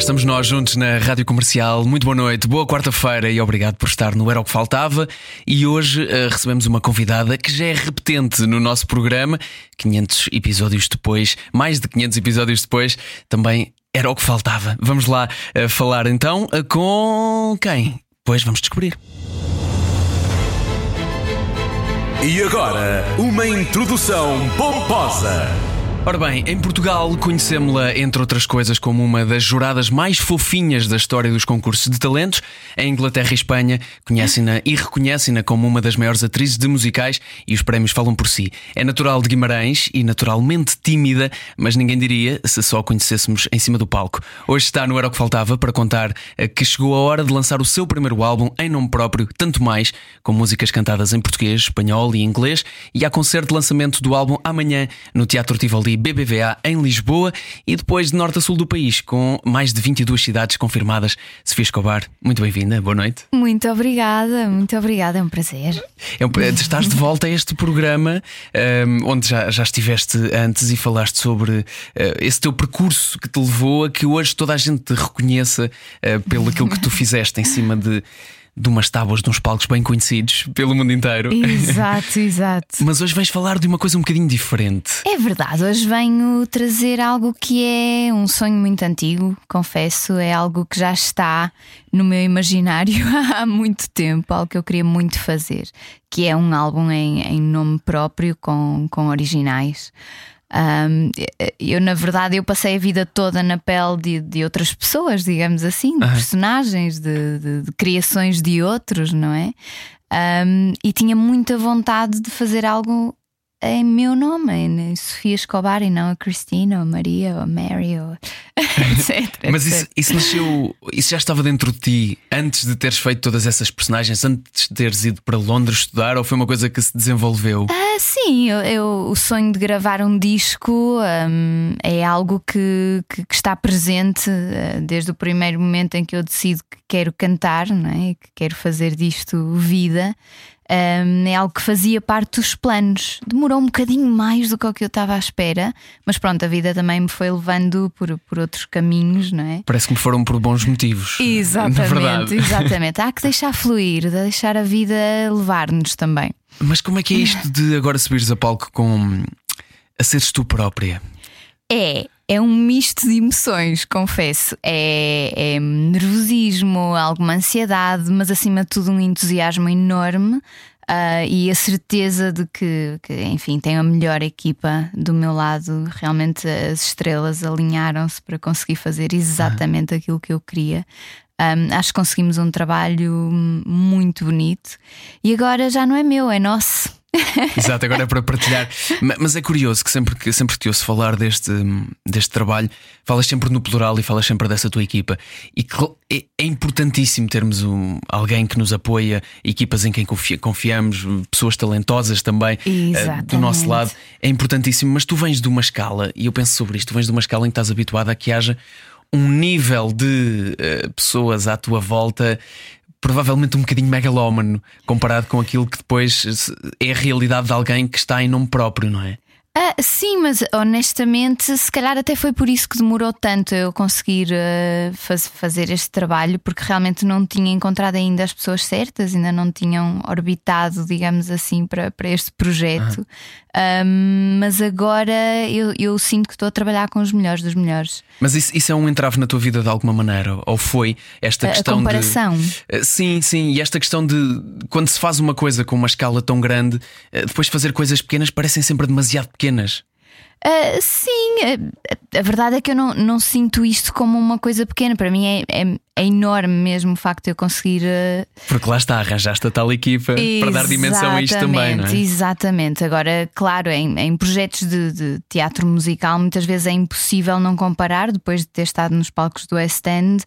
Estamos nós juntos na Rádio Comercial. Muito boa noite, boa quarta-feira e obrigado por estar no Era o que Faltava. E hoje uh, recebemos uma convidada que já é repetente no nosso programa. 500 episódios depois, mais de 500 episódios depois, também era o que faltava. Vamos lá uh, falar então uh, com quem? Pois vamos descobrir. E agora, uma introdução pomposa. Ora bem, em Portugal conhecemos-la, entre outras coisas, como uma das juradas mais fofinhas da história dos concursos de talentos. Em Inglaterra e Espanha conhecem-na e reconhecem-na como uma das maiores atrizes de musicais e os prémios falam por si. É natural de Guimarães e naturalmente tímida, mas ninguém diria se só a conhecêssemos em cima do palco. Hoje está no Era o que Faltava para contar eh, que chegou a hora de lançar o seu primeiro álbum em nome próprio, tanto mais, com músicas cantadas em português, espanhol e inglês. E há concerto de lançamento do álbum amanhã no Teatro Tivoli BBVA em Lisboa e depois de norte a sul do país, com mais de 22 cidades confirmadas. Sofia Escobar, muito bem-vinda, boa noite. Muito obrigada, muito obrigada, é um prazer. É um, estás de volta a este programa um, onde já, já estiveste antes e falaste sobre uh, esse teu percurso que te levou a que hoje toda a gente te reconheça uh, pelo aquilo que tu fizeste em cima de de umas tábuas de uns palcos bem conhecidos pelo mundo inteiro. Exato, exato. Mas hoje vens falar de uma coisa um bocadinho diferente. É verdade, hoje venho trazer algo que é um sonho muito antigo, confesso, é algo que já está no meu imaginário há muito tempo, algo que eu queria muito fazer, que é um álbum em, em nome próprio com, com originais. Um, eu, na verdade, eu passei a vida toda na pele de, de outras pessoas, digamos assim, de uhum. personagens, de, de, de, criações de outros, não é? Um, e tinha muita vontade de fazer algo em meu nome, em Sofia Escobar e não a Cristina, ou a Maria, ou a Mary, ou etc. Mas isso, isso, nasceu, isso já estava dentro de ti antes de teres feito todas essas personagens, antes de teres ido para Londres estudar, ou foi uma coisa que se desenvolveu? Ah, sim, eu, eu o sonho de gravar um disco um, é algo que, que, que está presente uh, desde o primeiro momento em que eu decido que quero cantar, não é? que quero fazer disto vida. Um, é algo que fazia parte dos planos. Demorou um bocadinho mais do que o que eu estava à espera, mas pronto, a vida também me foi levando por, por outros caminhos, não é? Parece que me foram por bons motivos. Exatamente, exatamente. Há que deixar fluir, deixar a vida levar-nos também. Mas como é que é isto de agora subires a palco com a seres tu própria? É, é um misto de emoções, confesso. É, é, nervosismo, alguma ansiedade, mas acima de tudo um entusiasmo enorme uh, e a certeza de que, que, enfim, tenho a melhor equipa do meu lado. Realmente as estrelas alinharam-se para conseguir fazer exatamente aquilo que eu queria. Um, acho que conseguimos um trabalho muito bonito e agora já não é meu, é nosso. Exato, agora é para partilhar. Mas é curioso que sempre que, sempre que te ouço falar deste, deste trabalho, falas sempre no plural e falas sempre dessa tua equipa. E é, é importantíssimo termos um, alguém que nos apoia, equipas em quem confiamos, pessoas talentosas também uh, do nosso lado. É importantíssimo, mas tu vens de uma escala, e eu penso sobre isto, tu vens de uma escala em que estás habituado a que haja um nível de uh, pessoas à tua volta provavelmente um bocadinho megalómano comparado com aquilo que depois é a realidade de alguém que está em nome próprio, não é? Ah, sim, mas honestamente, se calhar até foi por isso que demorou tanto eu conseguir uh, faz, fazer este trabalho, porque realmente não tinha encontrado ainda as pessoas certas, ainda não tinham orbitado, digamos assim, para, para este projeto. Um, mas agora eu, eu, sinto que estou a trabalhar com os melhores dos melhores. Mas isso, isso, é um entrave na tua vida de alguma maneira? Ou foi esta a, questão a comparação? de. Eh, sim, sim, e esta questão de quando se faz uma coisa com uma escala tão grande, eh, depois fazer coisas pequenas parecem sempre demasiado pequenas. Uh, sim, a, a, verdade é que eu não, não sinto isto como uma coisa pequena. Para mim é, é, é enorme mesmo o facto de eu conseguir. Uh... Porque lá está, arranjaste a tal equipa exatamente, para dar dimensão a isto também, não é? Exatamente. Agora, claro, em, em projetos de, de, teatro musical, muitas vezes é impossível não comparar depois de ter estado nos palcos do West End,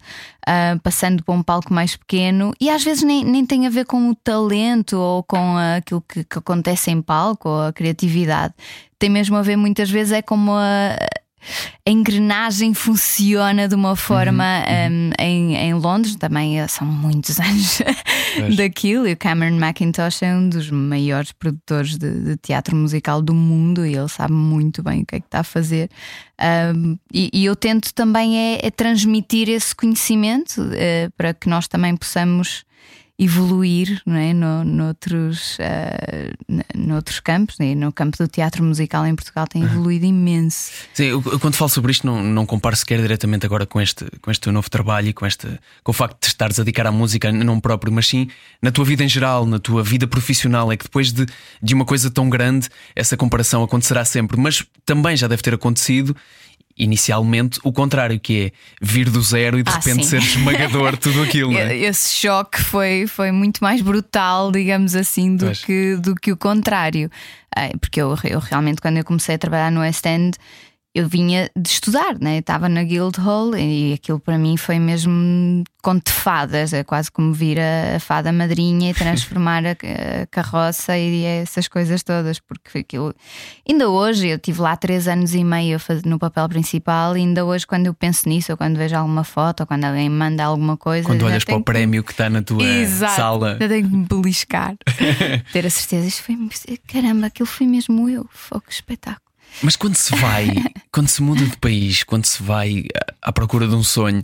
uh, passando para um palco mais pequeno, e às vezes nem, nem tem a ver com o talento ou com aquilo que, que acontece em palco ou a criatividade. Tem mesmo a ver muitas vezes é como a, a engrenagem funciona de uma forma uhum, uhum. Um, em, em, Londres, também eh, são muitos anos daquilo, e o Cameron McIntosh é um dos maiores produtores de, de, teatro musical do mundo e ele sabe muito bem o que é que está a fazer. Um, e, e, eu tento também é, é transmitir esse conhecimento uh, para que nós também possamos evoluir não é? no, noutros, uh, noutros campos, e no campo do teatro musical em Portugal tem evoluído imenso. Sim, eu, quando falo sobre isto, não, não comparo sequer diretamente agora com este, com este teu novo trabalho e com, este, com o facto de estares a dedicar à música não próprio, mas sim na tua vida em geral, na tua vida profissional. É que depois de, de uma coisa tão grande, essa comparação acontecerá sempre, mas também já deve ter acontecido inicialmente o contrário, que é vir do zero e de ah, repente sim. ser esmagador tudo aquilo. É? Esse choque foi, foi muito mais brutal, digamos assim, do, que, do que o contrário. Porque eu, eu realmente, quando eu comecei a trabalhar no West End, eu vinha de estudar, né? estava na Guildhall e aquilo para mim foi mesmo conto de fadas, é quase como vir a, a fada madrinha e transformar a, a, carroça e essas coisas todas, porque aquilo. Ainda hoje, eu tive lá três anos e meio no papel principal, e ainda hoje, quando eu penso nisso, ou quando vejo alguma foto, ou quando alguém manda alguma coisa. Quando olhas para o prémio que está na tua Exato, sala. Eu tenho que me beliscar, ter a certeza, isto foi. Caramba, aquilo foi mesmo eu, foi que espetáculo. Mas quando se vai, quando se muda de país, quando se vai à procura de um sonho,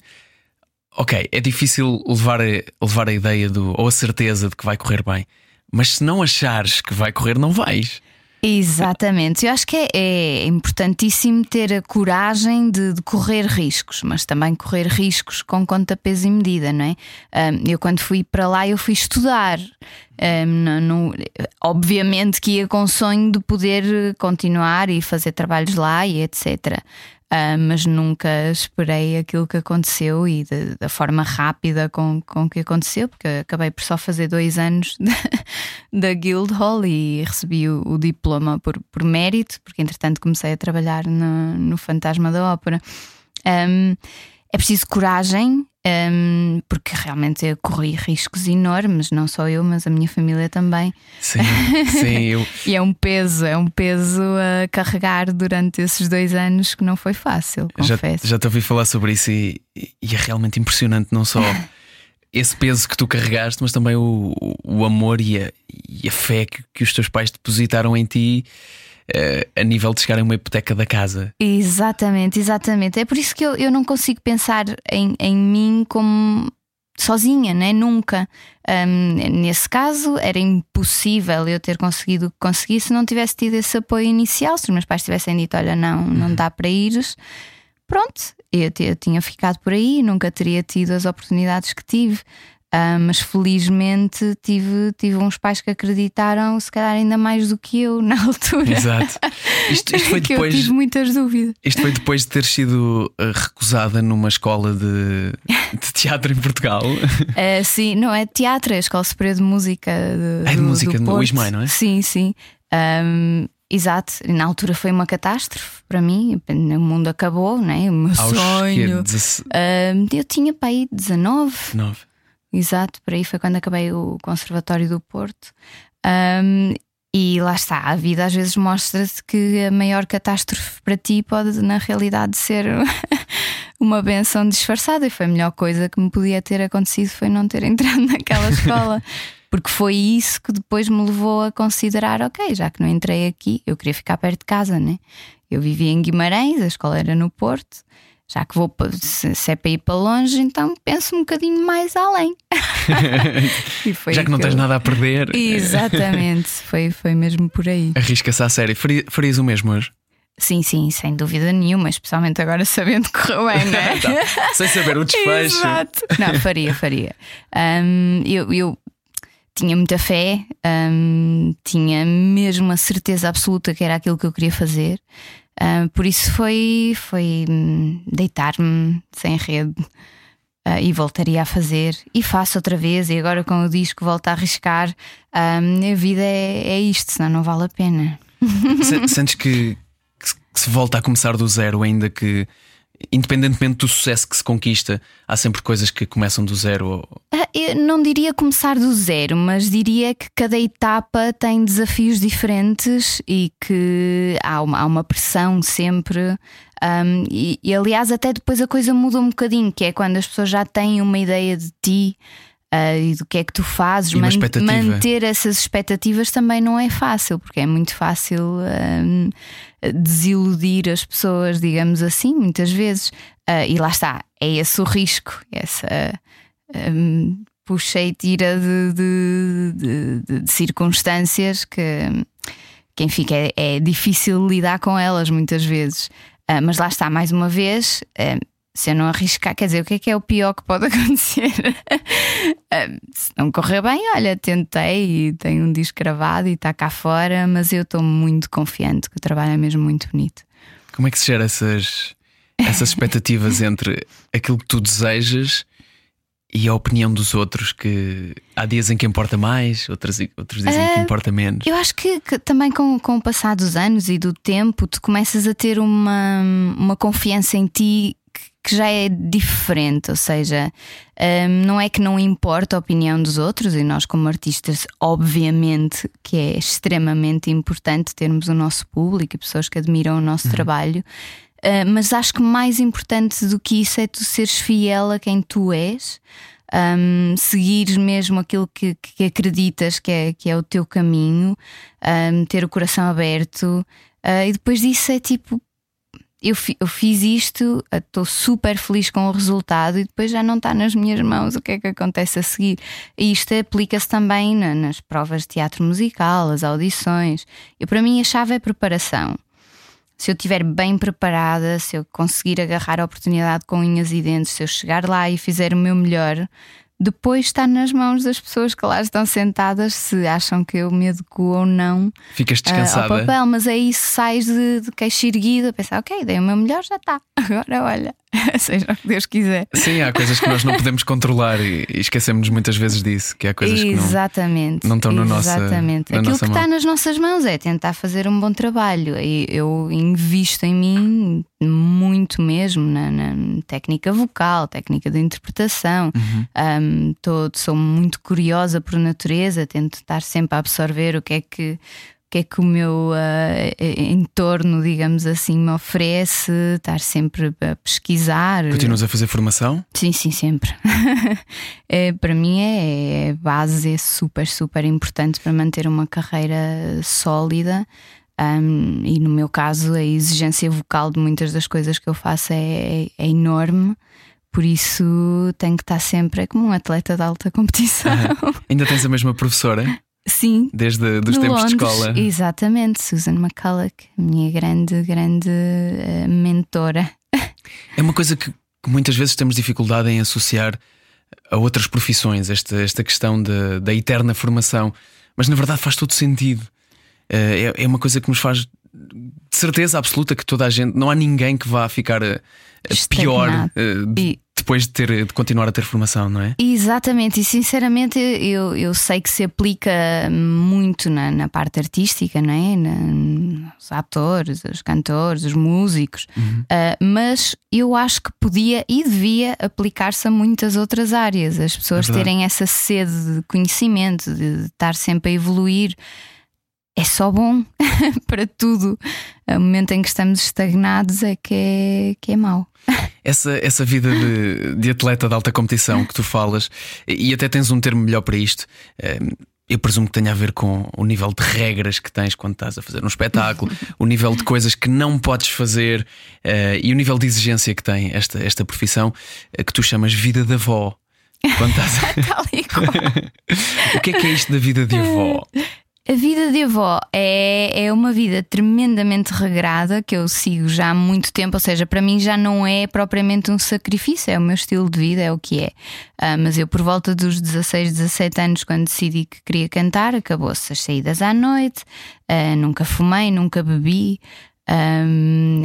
ok, é difícil levar a, levar a ideia do, ou a certeza de que vai correr bem. Mas se não achares que vai correr, não vais. Exatamente, eu acho que é, é importantíssimo ter a coragem de, de, correr riscos, mas também correr riscos com conta, peso e medida, não é? Eu, quando fui para lá, eu fui estudar. Um, obviamente que ia com o sonho de poder continuar e fazer trabalhos lá e etc. Uh, mas nunca esperei aquilo que aconteceu e de, da forma rápida com, com que aconteceu, porque acabei por só fazer dois anos da Guildhall e recebi o, o, diploma por, por mérito, porque entretanto comecei a trabalhar no, no Fantasma da Ópera. Um, é preciso coragem, um, porque realmente eu corri riscos enormes, não só eu, mas a minha família também. Sim, sim. Eu... e é um peso, é um peso a carregar durante esses dois anos que não foi fácil, confesso. Já, já te ouvi falar sobre isso e, e é realmente impressionante, não só. esse peso que tu carregaste, mas também o, o amor e a, e a fé que, que os teus pais depositaram em ti a nível de chegar a uma hipoteca da casa. Exatamente, exatamente. É por isso que eu, eu não consigo pensar em, em mim como sozinha, né? nunca. Um, nesse caso, era impossível eu ter conseguido conseguir se não tivesse tido esse apoio inicial. Se os meus pais tivessem dito: Olha, não, não uhum. dá para ires, pronto, eu, eu tinha ficado por aí, nunca teria tido as oportunidades que tive. Uh, mas felizmente tive, tive uns pais que acreditaram, se calhar ainda mais do que eu na altura. Exato. Isto, isto foi depois. eu tive muitas dúvidas. Isto foi depois de ter sido ah, recusada numa escola de, de teatro em Portugal. Uh, sim, não é teatro, é a Escola Superior de Música. De, é de do, música do no Ismael, não é? Sim, sim. Um, Exato, na altura foi uma catástrofe para mim, o mundo acabou, né? o meu Aos sonho. Uh, eu tinha para aí 19. 19. Exato, por aí foi quando acabei o Conservatório do Porto. Um, e lá está, a vida às vezes mostra-te que a maior catástrofe para ti pode, na realidade, ser uma benção disfarçada. E foi a melhor coisa que me podia ter acontecido foi não ter entrado naquela escola. Porque foi isso que depois me levou a considerar: ok, já que não entrei aqui, eu queria ficar perto de casa, né? Eu vivia em Guimarães, a escola era no Porto já que vou se é para ir para longe, então penso um bocadinho mais além. já que não que tens eu... nada a perder. Exatamente, foi, foi mesmo por aí. Arrisca-se à série. Farias o mesmo hoje? Sim, sim, sem dúvida nenhuma, especialmente agora sabendo que correu bem, não é? Sem saber o desfecho. Exato. Não, faria, faria. Um, eu, eu tinha muita fé, um, tinha mesmo a certeza absoluta que era aquilo que eu queria fazer. Um, por isso foi, foi hum, deitar-me sem rede uh, e voltaria a fazer. E faço outra vez. E agora com o disco volto a arriscar. Um, a vida é, é isto, senão não vale a pena. Sentes que, que se volta a começar do zero, ainda que independentemente do sucesso que se conquista, há sempre coisas que começam do zero. Ah, eu não diria começar do zero, mas diria que cada etapa tem desafios diferentes e que há uma, há uma pressão sempre. Um, e, e, aliás, até depois a coisa muda um bocadinho, que é quando as pessoas já têm uma ideia de ti. Uh, e do que é que tu fazes, Man manter essas expectativas também não é fácil, porque é muito fácil um, desiludir as pessoas, digamos assim, muitas vezes. Uh, e lá está, é esse o risco, essa um, puxa e tira de, de, de, de, circunstâncias que, que enfim, que é, é, difícil lidar com elas muitas vezes. Uh, mas lá está, mais uma vez, uh, se eu não arriscar, quer dizer, o que é que é o pior que pode acontecer? se não correr bem, olha, tentei e tenho um disco gravado e está cá fora, mas eu estou muito confiante que o trabalho é mesmo muito bonito. Como é que se gera essas, essas expectativas entre aquilo que tu desejas e a opinião dos outros? Que há dias em que importa mais, outros, outros dizem uh, que importa menos. Eu acho que, que, também com, com o passar dos anos e do tempo, tu começas a ter uma, uma confiança em ti que já é diferente, ou seja, um, não é que não importa a opinião dos outros, e nós, como artistas, obviamente que é extremamente importante termos o nosso público e pessoas que admiram o nosso uhum. trabalho, uh, mas acho que mais importante do que isso é tu seres fiel a quem tu és. Um, seguires mesmo aquilo que, que acreditas que é, que é o teu caminho, um, ter o coração aberto, uh, e depois disso é tipo eu, eu fiz isto, estou super feliz com o resultado e depois já não está nas minhas mãos o que é que acontece a seguir. E isto aplica-se também na, nas provas de teatro musical, as audições. E para mim a chave é preparação. Se eu estiver bem preparada, se eu conseguir agarrar a oportunidade com unhas e dentes, se eu chegar lá e fizer o meu melhor, depois está nas mãos das pessoas que lá estão sentadas se acham que eu me adequo ou não Ficas descansada. Uh, ao papel, mas aí sais de, de queixo erguido a pensar, ok, dei o meu melhor, já está. Agora olha, seja o que Deus quiser. Sim, há coisas que nós não podemos controlar e, e esquecemos muitas vezes disso, que há coisas exatamente, que não, não estão no nossa Exatamente. Aquilo nossa que mão. está nas nossas mãos é tentar fazer um bom trabalho. E eu invisto em mim muito mesmo na, na técnica vocal, técnica de interpretação. Uhum. Um, tô, sou muito curiosa por natureza, tento estar sempre a absorver o que é que que é que o meu uh, entorno, digamos assim, me oferece, estar sempre a pesquisar. Continuas a fazer formação? Sim, sim, sempre. é, para mim é, é base, é super, super importante para manter uma carreira sólida. Um, e no meu caso, a exigência vocal de muitas das coisas que eu faço é, é, é enorme. Por isso tenho que estar sempre é como um atleta de alta competição. Ainda tens a mesma professora? Sim. Desde os tempos Londres, de escola. Exatamente, Susan McCulloch, minha grande, grande uh, mentora. É uma coisa que, que, muitas vezes temos dificuldade em associar a outras profissões, esta, esta questão de, da eterna formação, mas na verdade faz todo sentido. Uh, é, é, uma coisa que nos faz de certeza absoluta que toda a gente, não há ninguém que vá ficar uh, pior. Uh, e depois de, ter, de continuar a ter formação, não é? Exatamente, e sinceramente eu, eu sei que se aplica muito na, na parte artística, não é? Na, os atores, os cantores, os músicos, uhum. uh, mas eu acho que podia e devia aplicar-se a muitas outras áreas, as pessoas é terem essa sede de conhecimento, de estar sempre a evoluir é só bom para tudo. O momento em que estamos estagnados é que é, que é mau. Essa, essa vida de, de atleta de alta competição que tu falas, e até tens um termo melhor para isto. Eh, eu presumo que tenha a ver com o nível de regras que tens quando estás a fazer um espetáculo, o nível de coisas que não podes fazer uh, e o nível de exigência que tem esta, esta profissão uh, que tu chamas vida da avó. Quando estás o que é que é isto da vida de avó? A vida de avó é, é uma vida tremendamente regrada que eu sigo já há muito tempo, ou seja, para mim já não é propriamente um sacrifício, é o meu estilo de vida, é o que é. Uh, mas eu, por volta dos 16, 17 anos, quando decidi que queria cantar, acabou-se as saídas à noite, uh, nunca fumei, nunca bebi. Um,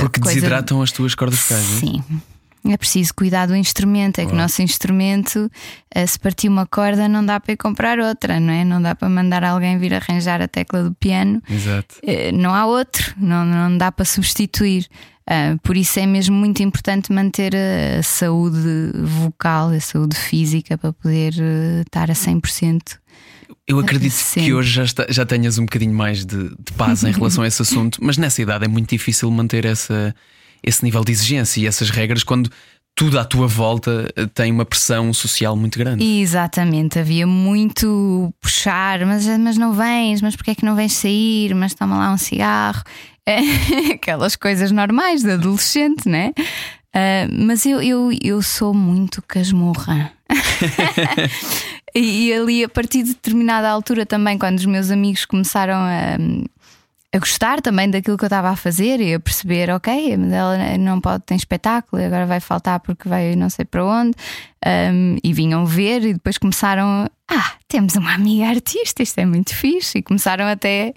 Porque coisa... desidratam as tuas cordas vocais, é? Sim. É preciso cuidar do instrumento, é que o nosso instrumento, eh, se partir uma corda, não dá para ir comprar outra, não é? Não dá para mandar alguém vir arranjar a tecla do piano. Exato. Eh, não há outro, não, não dá para substituir. Uh, por isso é mesmo muito importante manter a, saúde vocal, a saúde física para poder estar a 100%. Eu acredito que hoje já, está, já tenhas um bocadinho mais de, de paz em relação a esse assunto, mas nessa idade é muito difícil manter essa, esse nível de exigência e essas regras quando tudo à tua volta eh, tem uma pressão social muito grande. Exatamente, havia muito puxar, mas, mas não vens, mas porquê é que não vens sair? Mas toma lá um cigarro. Aquelas coisas normais de adolescente, né? Uh, mas eu, eu, eu sou muito casmurra. e, e ali, a partir de determinada altura, também, quando os meus amigos começaram a a gostar também daquilo que eu estava a fazer e a perceber, ok, ela não pode ter espetáculo, agora vai faltar porque vai não sei para onde. Um, e vinham ver e depois começaram, ah, temos uma amiga artista, isto é muito fixe, e começaram até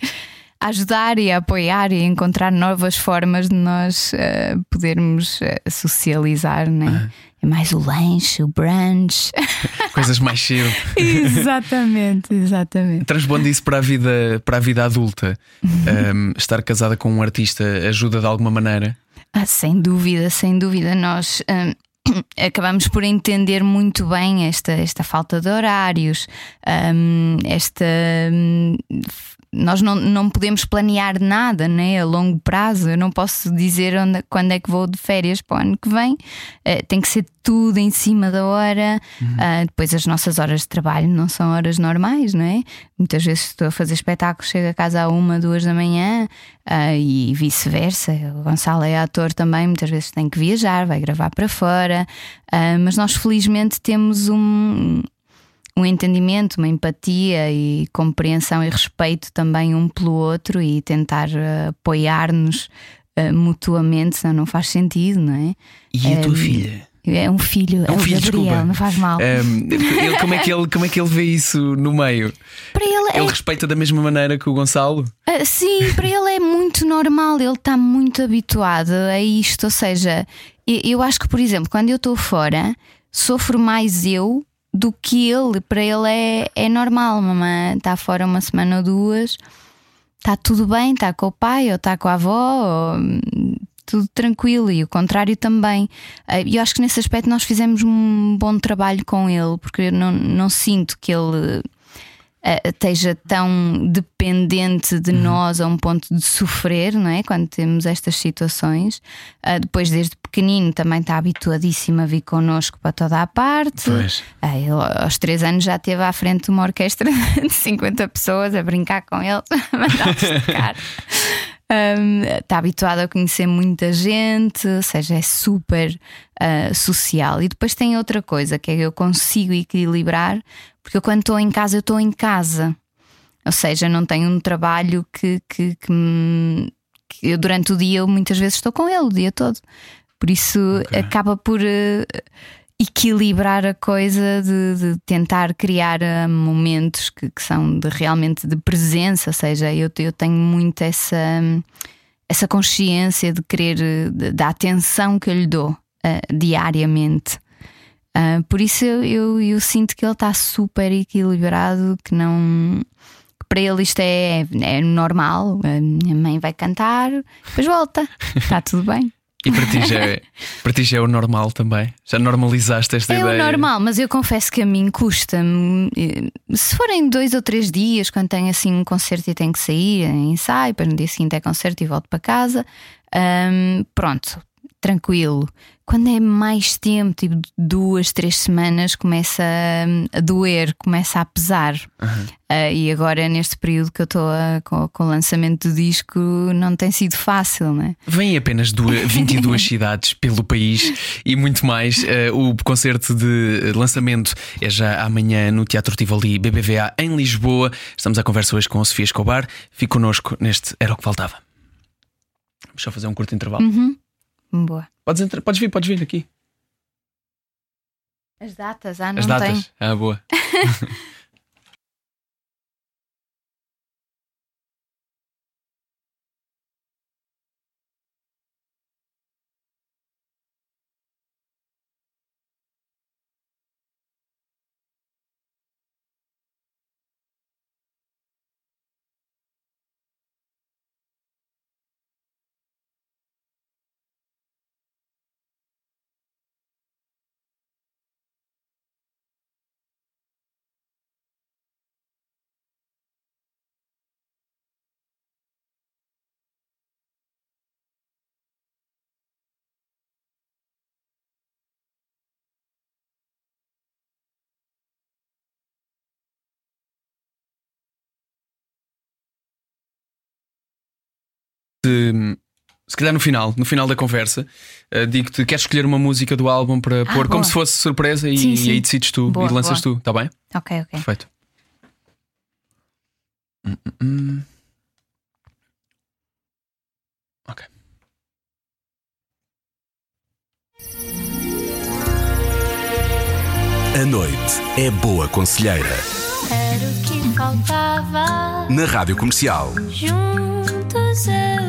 a ajudar e a apoiar e a encontrar novas formas de nós uh, podermos uh, socializar, né? Uhum. É mais o lanche, o brunch. Coisas mais cedo. exatamente, exatamente. Transpondo isso para a vida, para a vida adulta. Um, estar casada com um artista ajuda de alguma maneira? Ah, sem dúvida, sem dúvida. Nós. Um, acabamos por entender muito bem esta, esta falta de horários, um, esta um, nós não, não podemos planear nada né, a longo prazo. Eu não posso dizer onde, quando é que vou de férias para o ano que vem. Uh, tem que ser tudo em cima da hora. Uhum. Uh, depois, as nossas horas de trabalho não são horas normais, não é? Muitas vezes estou a fazer espetáculos, chego a casa a uma, duas da manhã uh, e vice-versa. O Gonçalo é ator também, muitas vezes tem que viajar, vai gravar para fora. mas nós, felizmente, temos um um entendimento, uma empatia e compreensão e respeito também um pelo outro e tentar uh, apoiar-nos uh, mutuamente, senão não faz sentido, não é? E a tua filha? É um filho, é um é filho, Gabriel, desculpa. não faz mal. Um, ele, como, é que ele, como é que ele vê isso no meio? Para ele, ele é... respeita da mesma maneira que o Gonçalo? Uh, sim, para ele é muito normal, ele está muito habituado a isto. Ou seja, eu acho que, por exemplo, quando eu estou fora, sofro mais eu do que ele. Para ele é, é normal. Mamãe está fora uma semana ou duas, está tudo bem, está com o pai ou está com a avó, ou, tudo tranquilo. E o contrário também. Eh, e eu acho que nesse aspecto nós fizemos um bom trabalho com ele, porque eu não, não sinto que ele uh, esteja tão dependente de uhum. nós a um ponto de sofrer, não é? Quando temos estas situações. Uh, depois, desde pequenino, também está habituadíssimo a vir connosco para toda a parte. Uh, aos três anos já esteve à frente uma orquestra de 50 pessoas a brincar com ele, a mandá-los tocar. Um, está habituado a conhecer muita gente, ou seja, é super uh, social. E depois tem outra coisa que é que eu consigo equilibrar, porque eu, quando estou em casa, eu estou em casa. Ou seja, não tenho um trabalho que, que, que, me, que, eu durante o dia eu muitas vezes estou com ele o dia todo. Por isso okay. acaba por. Uh, equilibrar a coisa de, de tentar criar uh, momentos que, que, são de, realmente de presença, ou seja, eu, eu tenho muito essa, essa consciência de querer, de, da atenção que eu lhe dou uh, diariamente. Uh, por isso eu, eu, eu, sinto que ele está super equilibrado, que não. Que para ele isto é, é normal. A minha mãe vai cantar, depois volta, está tudo bem. E para ti, já é, para ti já é o normal também? Já normalizaste esta é ideia? É o normal, mas eu confesso que a mim custa-me. Se forem dois ou três dias, quando tenho assim um concerto e tenho que sair, ensaio, depois no dia seguinte é concerto e volto para casa, hum, pronto, tranquilo. Quando é mais tempo, tipo duas, três semanas, começa a, a doer, começa a pesar. Uh, e agora, neste período que eu estou com, com, o lançamento do disco, não tem sido fácil, né? Vêm apenas duas, 22 cidades pelo país e muito mais. Uh, o concerto de lançamento é já amanhã no Teatro Tivoli BBVA em Lisboa. Estamos à conversa hoje com a Sofia Escobar. Fique connosco neste Era o que Faltava. Vamos só fazer um curto intervalo. Uhum. Boa. Podes, entrar, podes vir, podes vir aqui. As datas, ah, não As datas. tem. Ah, boa. Se, se calhar no final, no final da conversa, uh, digo-te: queres escolher uma música do álbum para Ah, pôr como boa. se fosse surpresa e, Sim, e sim. aí decides tu Boa, e lanças boa. tu, está bem? Ok, ok. Perfeito. Hum, hum, hum. Ok. A noite é boa conselheira. Era o que faltava. Na Rádio Comercial. Juntos eu e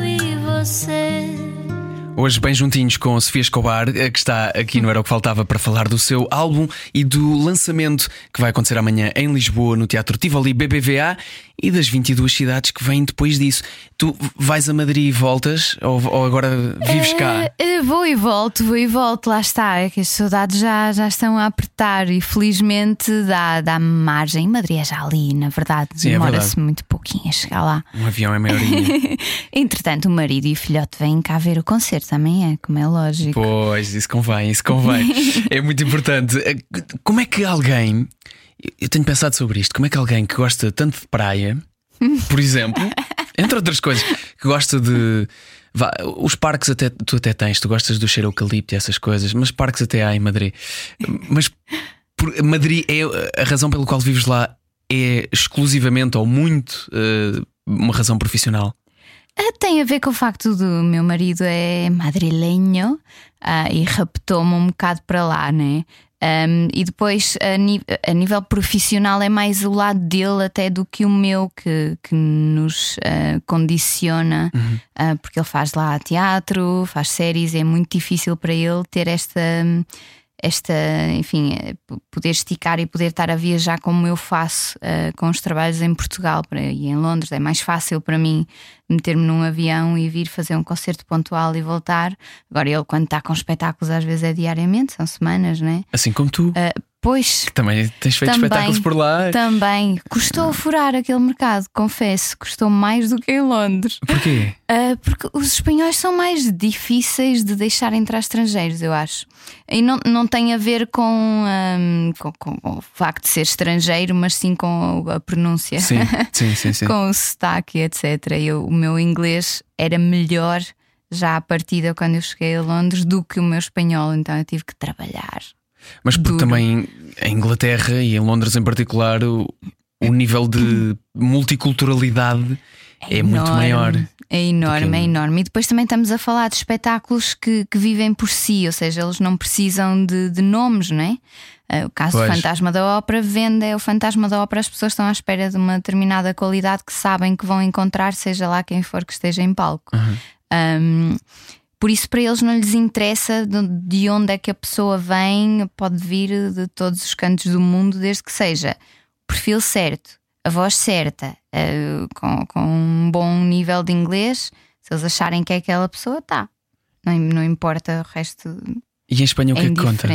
você. Hoje, bem juntinhos com Sofia Escobar, eh, que está aqui no Era o que Faltava para falar do seu álbum e do lançamento que vai acontecer amanhã em Lisboa, no Teatro Tivoli BBVA e das 22 cidades que vêm depois disso. Tu vais a Madrid e voltas ou, ou agora vives cá? Eh, eh, vou e volto, vou e volto, lá está. É que as saudades já, já estão a apertar e felizmente dá, dá margem. Madrid é já ali, na verdade, é demora-se verdade. muito pouquinho a chegar lá. Um avião é maiorinha. Entretanto, o marido e o filhote vêm cá ver o concerto também, é, como é lógico. Pois, isso convém, isso convém. é muito importante. Eh, Como é que alguém. Eu tenho pensado sobre isto. Como é que alguém que gosta tanto de praia, por exemplo, entre outras coisas, que gosta de. vá, os parques até tu até tens, tu gostas do cheiro eucalipto e essas coisas, mas parques até há em Madrid. Mas por- Madrid é a razão pela qual vives lá é exclusivamente ou muito eh, uma razão profissional. Ah, Tem a ver com o facto do meu marido é madrilenho ah, e raptou-me um bocado para lá, né? Um, e depois, a, a nível profissional, é mais o lado dele até do que o meu que, que nos ah, condiciona, ah, porque ele faz lá teatro, faz séries, é muito difícil para ele ter esta. Esta, enfim, eh, poder esticar e poder estar a viajar como eu faço ah, com os trabalhos em Portugal para- e em Londres. É mais fácil para mim meter-me num avião e vir fazer um concerto pontual e voltar. Agora, ele, quando está com espetáculos, às vezes é diariamente, são semanas, né? Assim como tu, Ah, pois. também tens feito Também, espetáculos por lá. Também custou furar aquele mercado, confesso, custou mais do que em Londres. Porquê? Ah, porque os espanhóis são mais difíceis de deixar entrar estrangeiros, eu acho. E não, não tem a ver com, ahm, com, com o facto de ser estrangeiro, mas sim com a pronúncia. Sim, sim, sim, sim. com o sotaque, etc. Eu, o meu inglês era melhor já à partida quando eu cheguei a Londres do que o meu espanhol, então eu tive que trabalhar. Mas porque Duro. também em Inglaterra e em Londres em particular o, o nível de multiculturalidade é, muito enorme, maior. É enorme, é enorme. E depois também estamos a falar de espetáculos que, que vivem por si, ou seja, eles não precisam de, de nomes, não é? Ah, O caso Pois. do Fantasma da Ópera vende é o Fantasma da Ópera, as pessoas estão à espera de uma determinada qualidade que sabem que vão encontrar, seja lá quem for que esteja em palco. Um, por isso, para eles não lhes interessa de- de onde é que a pessoa vem, pode vir de todos os cantos do mundo, desde que seja o perfil certo, a voz certa, eh, com, com um bom nível de inglês. Se eles acharem que é aquela pessoa, tá. Não, não importa o resto. E em Espanha o que é, é que conta?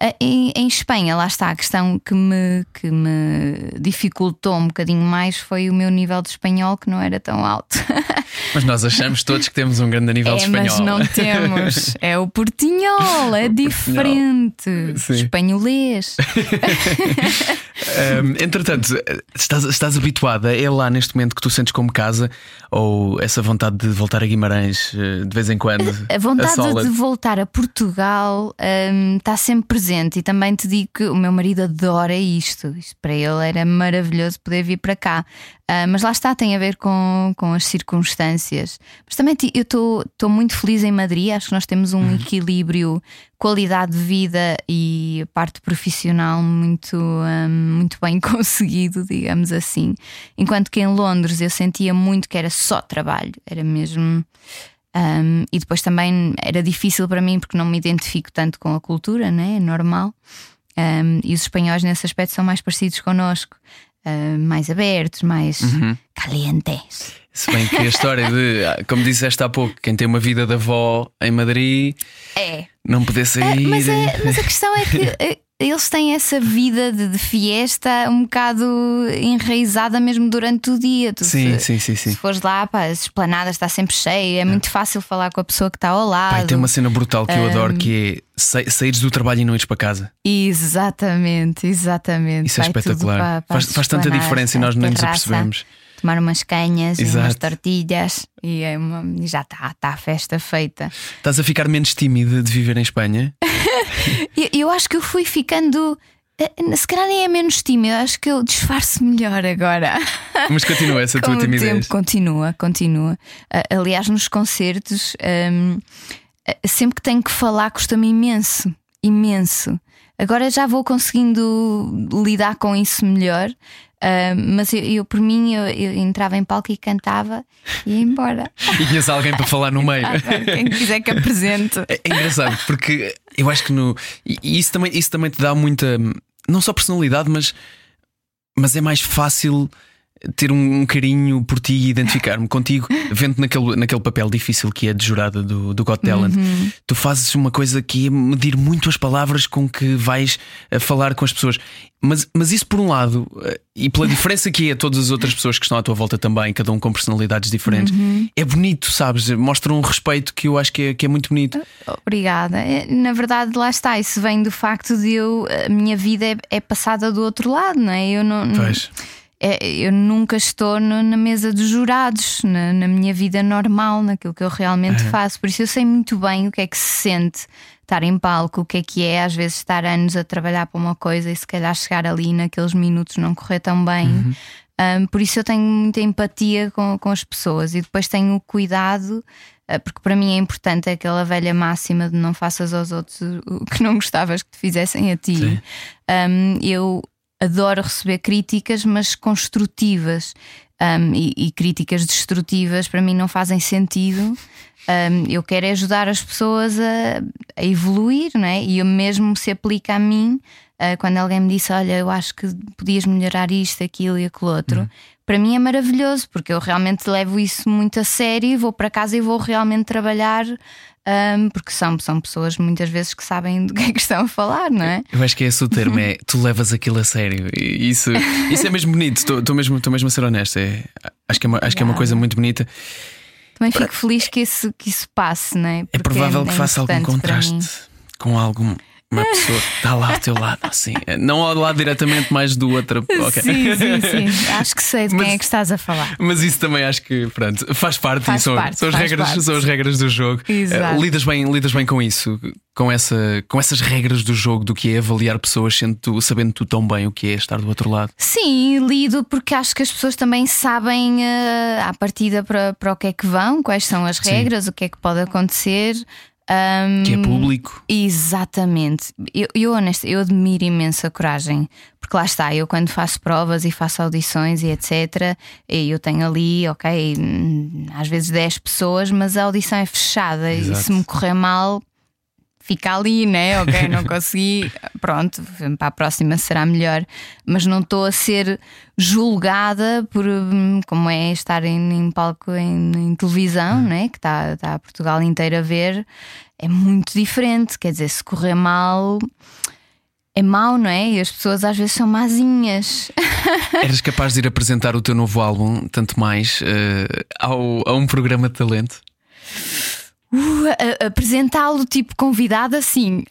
Ah, Em, em Espanha, lá está, a questão que me, que me dificultou um bocadinho mais foi o meu nível de espanhol, que não era tão alto. Mas nós achamos todos que temos um grande nível de é, espanhol. mas não temos. É o portinhol, é diferente. Sim. Espanholês. Ahm, entretanto, estás, estás habituada? É lá neste momento que tu sentes como casa? Ou essa vontade de voltar a Guimarães eh, de vez em quando? A vontade assola-te? de voltar a Portugal hum, está sempre presente e também te digo que o meu marido adora isto. Isto para ele era maravilhoso poder vir para cá. Ah, mas lá está, tem a ver com, com as circunstâncias. Mas também eu estou muito feliz em Madrid. Acho que nós temos um equilíbrio, qualidade de vida e parte profissional muito, hum, muito bem conseguido, digamos assim. Enquanto que em Londres eu sentia muito que era só trabalho, era mesmo. Um, e depois também era difícil para mim porque não me identifico tanto com a cultura, né? é normal. Um, e os espanhóis nesse aspecto são mais parecidos connosco, um, mais abertos, mais calientes. Se bem que a história de, como disseste há pouco, quem tem uma vida de avó em Madrid É, não poder sair. mas, é- mas a questão é que eh, eles têm essa vida de, de fiesta um bocado enraizada mesmo durante o dia. Tu Sim, se, sim, sim, sim. se fores lá, pá, as esplanadas está sempre cheio, é muito fácil falar com a pessoa que está ao lado. Pai, tem uma cena brutal que eu adoro que é sa saíres do trabalho e não ires para casa. Exatamente, exatamente. Isso é Vai espetacular. para- para faz, faz tanta diferença e nós nem nos apercebemos. Tomar umas canhas e umas Exato. tortilhas e, é uma- já está tá a festa feita. Estás a ficar menos tímida de viver em Espanha? Eu, eu acho que eu fui ficando. eh, Se calhar nem é menos tímida, acho que eu disfarço melhor agora. Mas continua essa tua timidez. tempo continua, continua. Ah, aliás, nos concertos, ah, sempre que tenho que falar, custa-me imenso, imenso. Agora já vou conseguindo lidar com isso melhor. ah, mas eu, eu, por mim, eu, eu entrava em palco e cantava e ia embora. E tinhas alguém para falar no meio. Ah, Quem quiser que apresente. É é engraçado porque eu acho que no. E isso também, isso também te dá muita. Não só personalidade, mas. Mas é mais fácil ter um, um carinho por ti e identificar-me contigo, vendo naquele, naquele papel difícil que é de jurada do, do Got Talent. Uhum. Tu fazes uma coisa que é medir muito as palavras com que vais a falar com as pessoas. Mas, mas isso, por um lado, eh, e pela diferença que é a todas as outras pessoas que estão à tua volta também, cada um com personalidades diferentes, Uhum. é bonito, sabes? Mostra um respeito que eu acho que é, que é muito bonito. Obrigada. É, Na verdade, lá está. Isso vem do facto de eu. A minha vida é, é passada do outro lado, não é? Eu não. não- Pois. é, eu nunca estou no- na mesa dos jurados, na, na minha vida normal, naquilo que eu realmente faço. Por isso eu sei muito bem o que é que se sente estar em palco, o que é que é, às vezes, estar anos a trabalhar para uma coisa e se calhar chegar ali naqueles minutos não correr tão bem. Um, por isso eu tenho muita empatia com, com as pessoas e depois tenho o cuidado, uh, porque para mim é importante aquela velha máxima de não faças aos outros o que não gostavas que te fizessem a ti. Um, eu adoro receber críticas, mas construtivas. Um, e, e críticas destrutivas para mim não fazem sentido. Um, eu quero é ajudar as pessoas a, a evoluir, não é? E eu mesmo se aplica a mim. uh, quando alguém me disse, olha, eu acho que podias melhorar isto, aquilo e aquilo outro, para mim é maravilhoso, porque eu realmente levo isso muito a sério e vou para casa e vou realmente trabalhar, um, porque são, são pessoas muitas vezes que sabem do que é que estão a falar, não é? Eu acho que é esse o termo, é tu levas aquilo a sério. E isso, isso é mesmo bonito, estou mesmo, tô mesmo a ser honesto. É, acho, que é uma, acho que é uma coisa muito bonita. Também fico feliz que isso, que isso passe, não é? É Porque provável que faça algum contraste com algum. Uma pessoa que está lá ao teu lado, assim. Não ao lado diretamente, mais do outro. ok. Sim, sim, sim. Acho que sei de Mas- quem é que estás a falar. Mas isso também acho que pronto, faz parte Faz são, parte, são, as faz regras, parte. são as regras do jogo. Exato. Eh, lidas, bem, lidas bem com isso, com, essa, com essas regras do jogo, do que é avaliar pessoas sendo tu, sabendo tu tão bem o que é estar do outro lado. Sim, lido porque acho que as pessoas também sabem eh, à partida para, para o que é que vão, quais são as regras, o que é que pode acontecer. Ahm, Que é público. Exatamente. Eu, eu, honesto, eu admiro imenso a coragem. Porque lá está, eu quando faço provas e faço audições e etc., e eu tenho ali, ok, hum, às vezes 10 pessoas, mas a audição é fechada Exato. e se me correr mal, fica ali, né? Ok, não consegui, pronto, para a próxima será melhor. Mas não estou a ser julgada por hum, como é estar em, em palco em, em televisão, hum. né? Que está, está Portugal inteiro a ver. É muito diferente, quer dizer, se correr mal é mau, não é? E as pessoas às vezes são mazinhas. Eras capaz de ir apresentar o teu novo álbum, tanto mais, uh, ao, a um programa de talento? Uh, apresentá-lo tipo convidada, sim.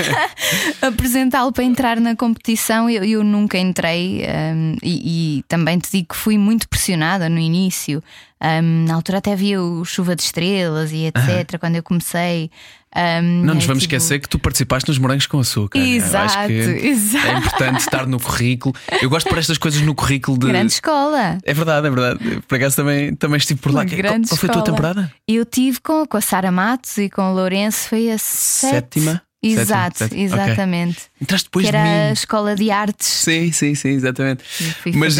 Apresentá-lo para entrar na competição, eu, eu nunca entrei um, e, e, também te digo que fui muito pressionada no início. Um, na altura até havia o Chuva de Estrelas e etc. Quando eu comecei. Um, não nos é vamos tipo... esquecer que tu participaste nos Morangos com Açúcar. Exato, exato. É importante estar no currículo. Eu gosto por estas coisas no currículo de. Grande escola. É verdade, é verdade. Por acaso também, também estive por lá. grande qual, qual foi a tua temporada? Eu tive com, com a Sara Matos e com o Lourenço, foi a sétima. Exato, sétima, exatamente. Okay. Entraste depois que de era a escola de artes. Sim, sim, sim, exatamente. Mas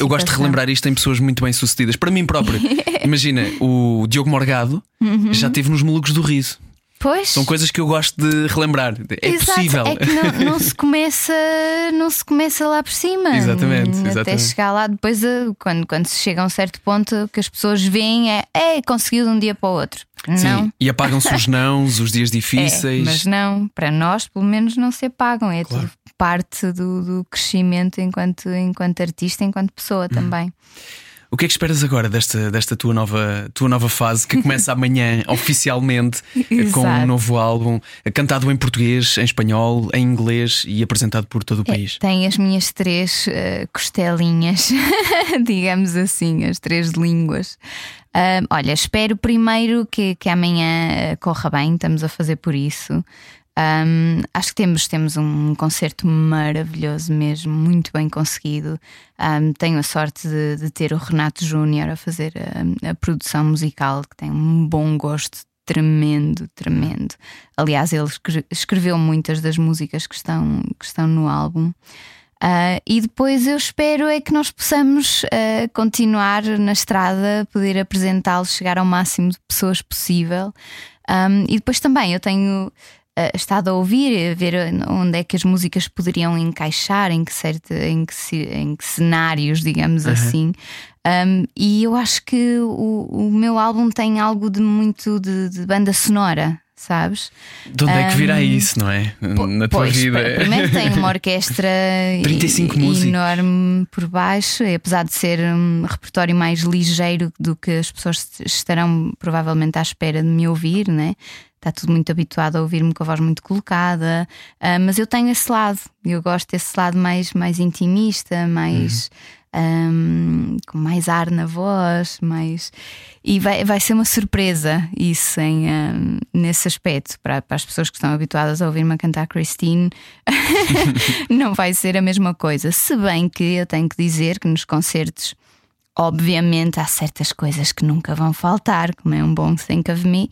eu gosto de relembrar isto em pessoas muito bem sucedidas. Para mim próprio. Imagina, o Diogo Morgado uhum. já esteve nos Malucos do Riso. Pois. São coisas que eu gosto de relembrar. É Exato, possível. É que não, não, se começa, não se começa lá por cima. Exatamente. Até exatamente. chegar lá depois, quando, quando se chega a um certo ponto, que as pessoas veem é, é conseguiu de um dia para o outro. Sim, não. E apagam-se os nãos, os dias difíceis. É, mas não, para nós, pelo menos, não se apagam. É claro. tudo parte do, do, crescimento enquanto, enquanto artista, enquanto pessoa hum. também. O que é que esperas agora desta, desta tua, nova, tua nova fase que começa amanhã oficialmente com um novo álbum cantado em português, em espanhol, em inglês e apresentado por todo o é, país? É, tem as minhas três uh, costelinhas, digamos assim, as três línguas. Uh, olha, espero primeiro que, que amanhã corra bem, estamos a fazer por isso. Um, acho que temos, temos um concerto maravilhoso mesmo, muito bem conseguido. Um, tenho a sorte de, de, ter o Renato Júnior a fazer a, a, produção musical, que tem um bom gosto tremendo, tremendo. Aliás, ele escreveu muitas das músicas que estão, que estão no álbum. Uh, e depois eu espero é que nós possamos uh, continuar na estrada, poder apresentá-lo, chegar ao máximo de pessoas possível. Um, e depois também eu tenho estado a ouvir, a ver onde é que as músicas poderiam encaixar, em que, certo, em que, em que cenários, digamos uhum. assim. Um, e eu acho que o, o, meu álbum tem algo de muito de, de banda sonora, sabes? De onde um, é que virá isso, não é? Na tua pois, vida. Primeiro tem uma orquestra 35 enorme por baixo, apesar de ser um repertório mais ligeiro do que as pessoas estarão provavelmente à espera de me ouvir, né? está tudo muito habituado a ouvir-me com a voz muito colocada, uh, mas eu tenho esse lado, eu gosto desse lado mais, mais intimista, mais. Um, com mais ar na voz, mais e vai, vai ser uma surpresa isso em, um, nesse aspecto para, para as pessoas que estão habituadas a ouvir-me cantar Christine, não vai ser a mesma coisa. Se bem que eu tenho que dizer que nos concertos Obviamente há certas coisas que nunca vão faltar, como é um bom think of me.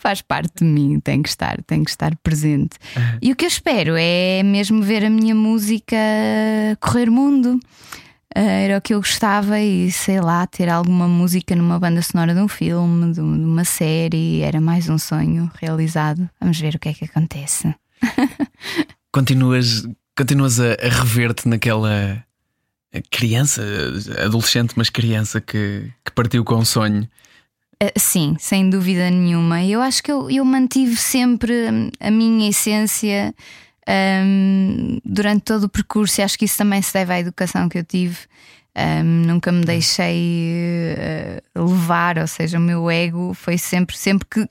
Faz parte de mim, tem que estar, tem que estar presente. E o que eu espero é mesmo ver a minha música correr mundo. Uh, era o que eu gostava e sei lá, ter alguma música numa banda sonora de um filme, de uma série, era mais um sonho realizado. Vamos ver o que é que acontece. continuas, continuas a rever-te naquela criança, adolescente, mas criança que, que partiu com um sonho. Uh, sim, sem dúvida nenhuma. Eu acho que eu, eu mantive sempre a minha essência um, durante todo o percurso, e acho que isso também se deve à educação que eu tive. Um, nunca me deixei uh, levar, ou seja, o meu ego foi sempre, sempre que,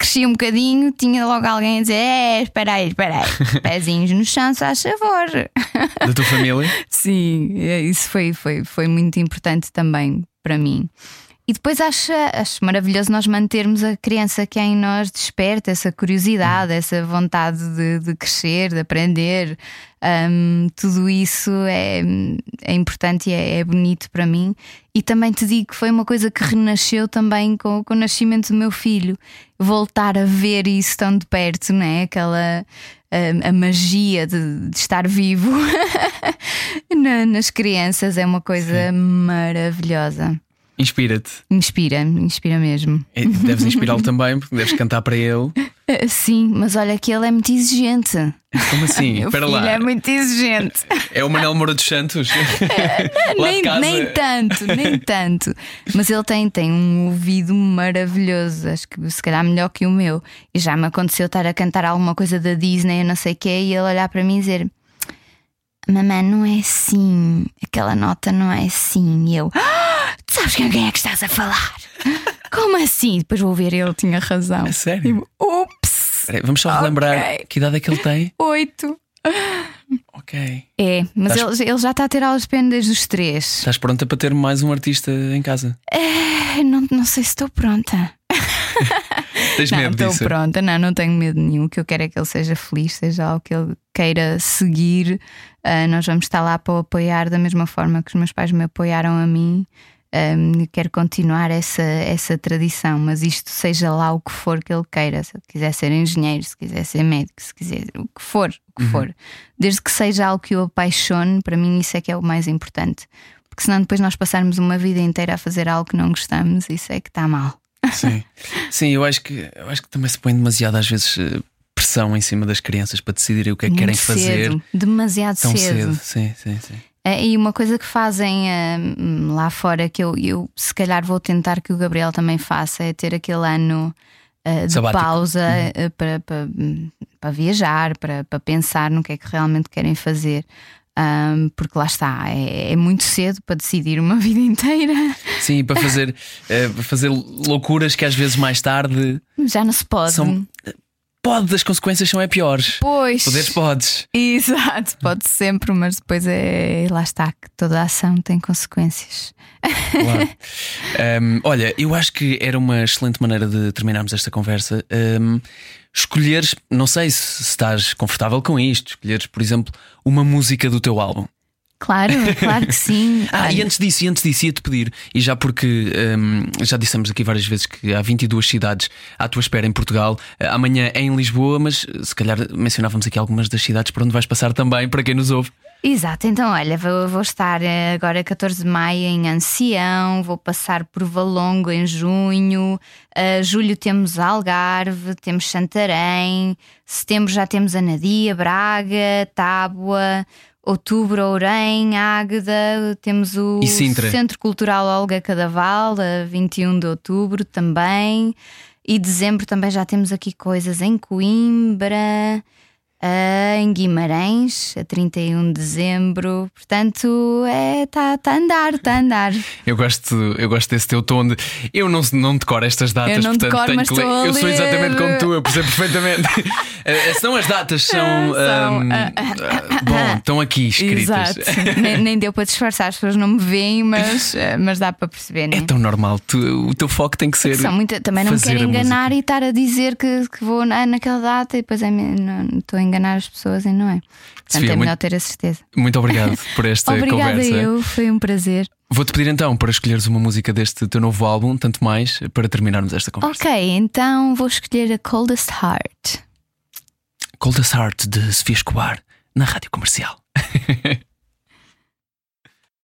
crescia um bocadinho, tinha logo alguém a dizer: É, espera aí, espera aí, pezinhos no chão, se faz favor. Da tua família? Sim, é, isso foi, foi, foi muito importante também para mim. E depois acho, acho maravilhoso nós mantermos a criança que é em nós desperta, essa curiosidade, essa vontade de, de crescer, de aprender. Um, tudo isso é, é importante e é, é, bonito para mim. E também te digo que foi uma coisa que renasceu também com, com o nascimento do meu filho. Voltar a ver isso tão de perto, né? aquela a, a magia de, de, estar vivo Na, nas crianças é uma coisa Sim. maravilhosa. Inspira-te. Inspira, inspira mesmo. E deves inspirá-lo também, porque deves cantar para ele. Uh, sim, mas olha que ele é muito exigente. Como assim? Meu Espera lá. é muito exigente. É o Manel Moura dos Santos? De nem, nem tanto, nem tanto. Mas ele tem, tem um ouvido maravilhoso, acho que se calhar melhor que o meu. E já me aconteceu estar a cantar alguma coisa da Disney, eu não sei o quê, e ele olhar para mim e dizer: Mamãe, não é assim, aquela nota não é assim. E eu: "Ah, sabes com quem é que estás a falar? Como assim? Depois vou ver, ele tinha razão. É sério? Tipo, Ups! Vamos só relembrar Ok. que idade é que ele tem? Oito. Ok. É, mas ele, ele já está a ter aulas de piano desde os três. Estás pronta para ter mais um artista em casa? Ai, Não, não sei se estou pronta. Tens Não, medo estou disso? pronta, não, não tenho medo nenhum. O que eu quero é que ele seja feliz, seja algo que ele queira seguir. Ah, nós vamos estar lá para o apoiar da mesma forma que os meus pais me apoiaram a mim. Ahm, quero continuar essa, essa tradição, mas isto seja lá o que for que ele queira. Se ele quiser ser engenheiro, se quiser ser médico, se quiser o que for, o que for. Desde que seja algo que o apaixone, para mim isso é que é o mais importante. Porque senão depois nós passarmos uma vida inteira a fazer algo que não gostamos, isso é que está mal. Sim. Sim, eu acho que eu acho que também se põe demasiado às vezes eh, pressão em cima das crianças para decidirem o que é que querem Muito fazer cedo, demasiado tão cedo. cedo. Sim, sim, sim. É, e uma coisa que fazem ah, lá fora que eu, eu se calhar vou tentar que o Gabriel também faça é ter aquele ano ah, de Sabático. pausa ah, para, para, para viajar, para, para pensar no que é que realmente querem fazer. Ah, porque lá está, é, é muito cedo para decidir uma vida inteira. Sim, para fazer, eh, para fazer loucuras que às vezes mais tarde Já não se pode. são. Pode, as consequências são é piores. Pois. Poderes podes. Exato, pode sempre, mas depois é. Lá está, que toda a ação tem consequências. Claro. Um, olha, eu acho que era uma excelente maneira de terminarmos esta conversa. Um, escolheres, não sei se, se estás confortável com isto, escolheres, por exemplo, uma música do teu álbum. Claro, claro que sim. Ah, Olha, e antes disso, e antes disso, ia-te pedir, e já porque hum, já dissemos aqui várias vezes que há 22 cidades à tua espera em Portugal, eh, amanhã é em Lisboa, mas eh, se calhar mencionávamos aqui algumas das cidades por onde vais passar também, para quem nos ouve. Exato, então olha, vou, vou estar eh, agora 14 de maio em Ancião, vou passar por Valongo em junho, eh, julho temos Algarve, temos Santarém, setembro já temos Anadia, Braga, Tábua, outubro Ourém, Águeda, temos o? Centro Cultural Olga Cadaval, a 21 de outubro também, e dezembro também já temos aqui coisas em Coimbra. Em Guimarães, a 31 de dezembro. Portanto, é, está tá a andar, está a andar. Eu gosto, eu gosto desse teu tom de. Eu não, não decoro estas datas, Eu não portanto decoro, tenho que ler. Eu sou exatamente como tu, eu percebo perfeitamente. Eh, São as datas, são. São, hum, ah, ah, bom, estão aqui escritas. Nem, nem deu para disfarçar, as pessoas não me veem, mas, ah, mas dá para perceber, né? É tão normal, tu- o teu foco tem que ser. São também não me quero enganar música. e estar a dizer que, que vou na, naquela data e depois é, estou a enganar as pessoas e não é. Portanto, Sofia, é melhor muito- ter a certeza. Muito obrigado por esta Obrigada conversa. eu, foi um prazer. Vou-te pedir então para escolheres uma música deste teu novo álbum, tanto mais, para terminarmos esta conversa. Ok, então vou escolher a Coldest Heart. Coldest Heart de Sofia Escobar, na rádio comercial.